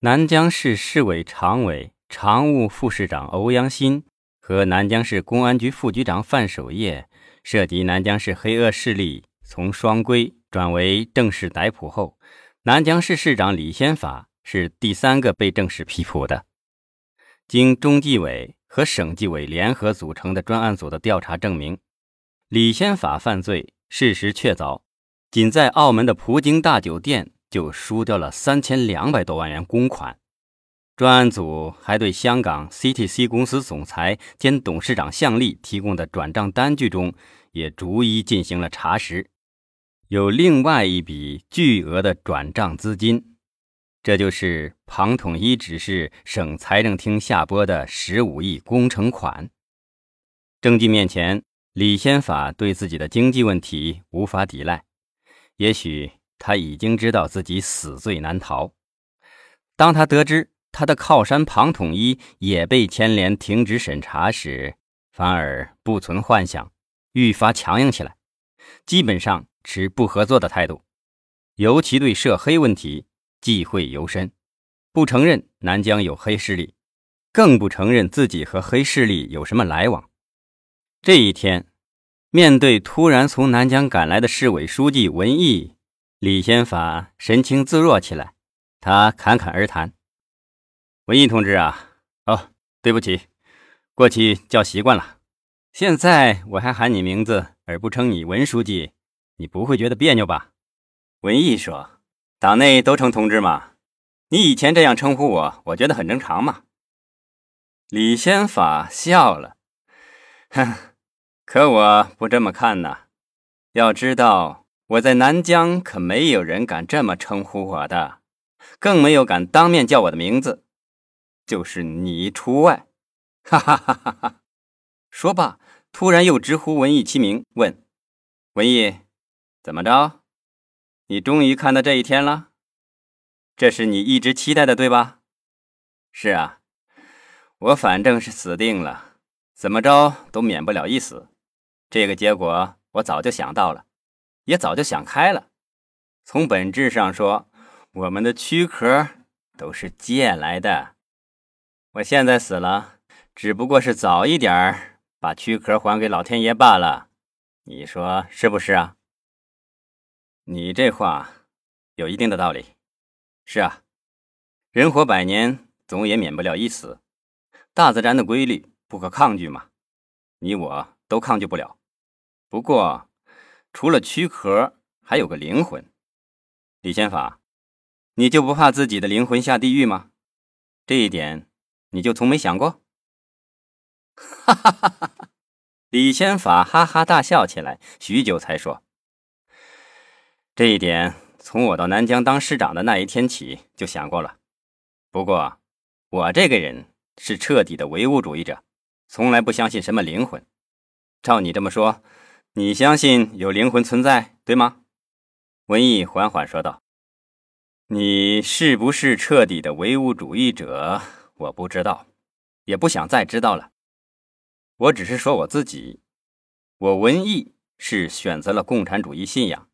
南江市市委常委、常务副市长欧阳新和南江市公安局副局长范守业涉及南江市黑恶势力从双规转为正式逮捕后，南江市市长李先法是第三个被正式批捕的。经中纪委和省纪委联合组成的专案组的调查证明，李先法犯罪事实确凿，仅在澳门的葡京大酒店。就输掉了三千两百多万元公款。专案组还对香港 CTC 公司总裁兼董事长向丽提供的转账单据中，也逐一进行了查实，有另外一笔巨额的转账资金，这就是庞统一指示省财政厅下拨的十五亿工程款。证据面前，李先法对自己的经济问题无法抵赖，也许。他已经知道自己死罪难逃。当他得知他的靠山庞统一也被牵连停职审查时，反而不存幻想，愈发强硬起来，基本上持不合作的态度。尤其对涉黑问题忌讳尤深，不承认南疆有黑势力，更不承认自己和黑势力有什么来往。这一天，面对突然从南疆赶来的市委书记文毅。李先法神情自若起来，他侃侃而谈：“文艺同志啊，哦，对不起，过去叫习惯了。现在我还喊你名字，而不称你文书记，你不会觉得别扭吧？”文艺说：“党内都称同志嘛，你以前这样称呼我，我觉得很正常嘛。”李先法笑了：“哼，可我不这么看呐，要知道。”我在南疆可没有人敢这么称呼我的，更没有敢当面叫我的名字，就是你除外。哈哈哈哈哈！说罢，突然又直呼文艺其名，问：“文艺，怎么着？你终于看到这一天了？这是你一直期待的，对吧？”“是啊，我反正是死定了，怎么着都免不了一死。这个结果我早就想到了。”也早就想开了。从本质上说，我们的躯壳都是借来的。我现在死了，只不过是早一点把躯壳还给老天爷罢了。你说是不是啊？你这话有一定的道理。是啊，人活百年，总也免不了一死。大自然的规律不可抗拒嘛，你我都抗拒不了。不过。除了躯壳，还有个灵魂。李先法，你就不怕自己的灵魂下地狱吗？这一点你就从没想过？哈哈哈哈！李先法哈哈大笑起来，许久才说：“这一点从我到南疆当师长的那一天起就想过了。不过，我这个人是彻底的唯物主义者，从来不相信什么灵魂。照你这么说。”你相信有灵魂存在，对吗？文艺缓缓说道：“你是不是彻底的唯物主义者？我不知道，也不想再知道了。我只是说我自己，我文艺是选择了共产主义信仰，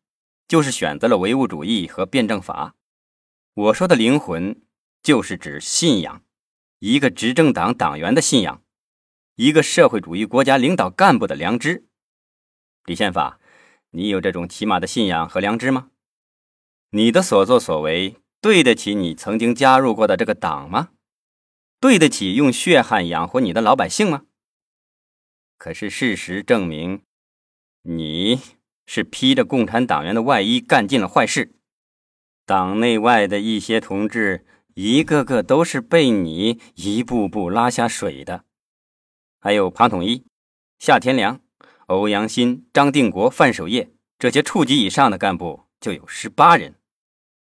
就是选择了唯物主义和辩证法。我说的灵魂，就是指信仰，一个执政党党员的信仰，一个社会主义国家领导干部的良知。”李宪法，你有这种起码的信仰和良知吗？你的所作所为对得起你曾经加入过的这个党吗？对得起用血汗养活你的老百姓吗？可是事实证明，你是披着共产党员的外衣干尽了坏事。党内外的一些同志，一个个都是被你一步步拉下水的。还有庞统一、夏天良。欧阳新、张定国、范守业这些处级以上的干部就有十八人，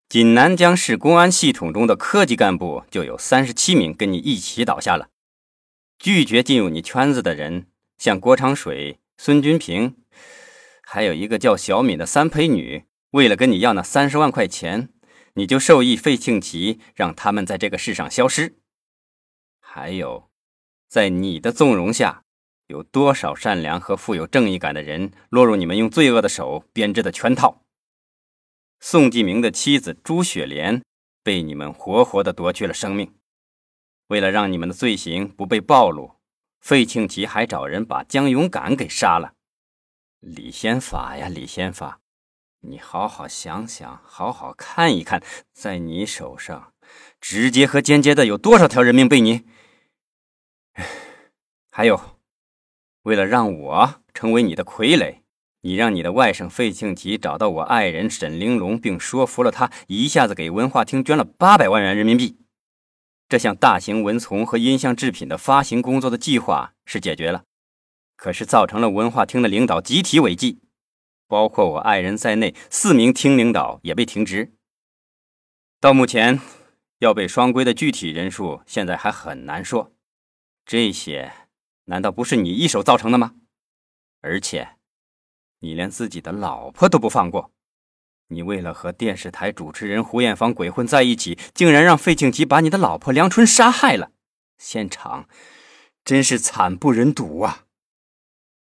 仅南江市公安系统中的科级干部就有三十七名跟你一起倒下了。拒绝进入你圈子的人，像郭长水、孙军平，还有一个叫小敏的三陪女，为了跟你要那三十万块钱，你就授意费庆奇让他们在这个世上消失。还有，在你的纵容下。有多少善良和富有正义感的人落入你们用罪恶的手编织的圈套？宋继明的妻子朱雪莲被你们活活的夺去了生命。为了让你们的罪行不被暴露，费庆吉还找人把江勇敢给杀了。李先法呀，李先法，你好好想想，好好看一看，在你手上，直接和间接的有多少条人命被你 还有，为了让我成为你的傀儡。你让你的外甥费庆吉找到我爱人沈玲珑，并说服了他，一下子给文化厅捐了八百万元人民币。这项大型文丛和音像制品的发行工作的计划是解决了，可是造成了文化厅的领导集体违纪，包括我爱人在内四名厅领导也被停职。到目前，要被双规的具体人数现在还很难说。这些难道不是你一手造成的吗？而且。你连自己的老婆都不放过，你为了和电视台主持人胡艳芳鬼混在一起，竟然让费庆吉把你的老婆梁春杀害了，现场真是惨不忍睹啊！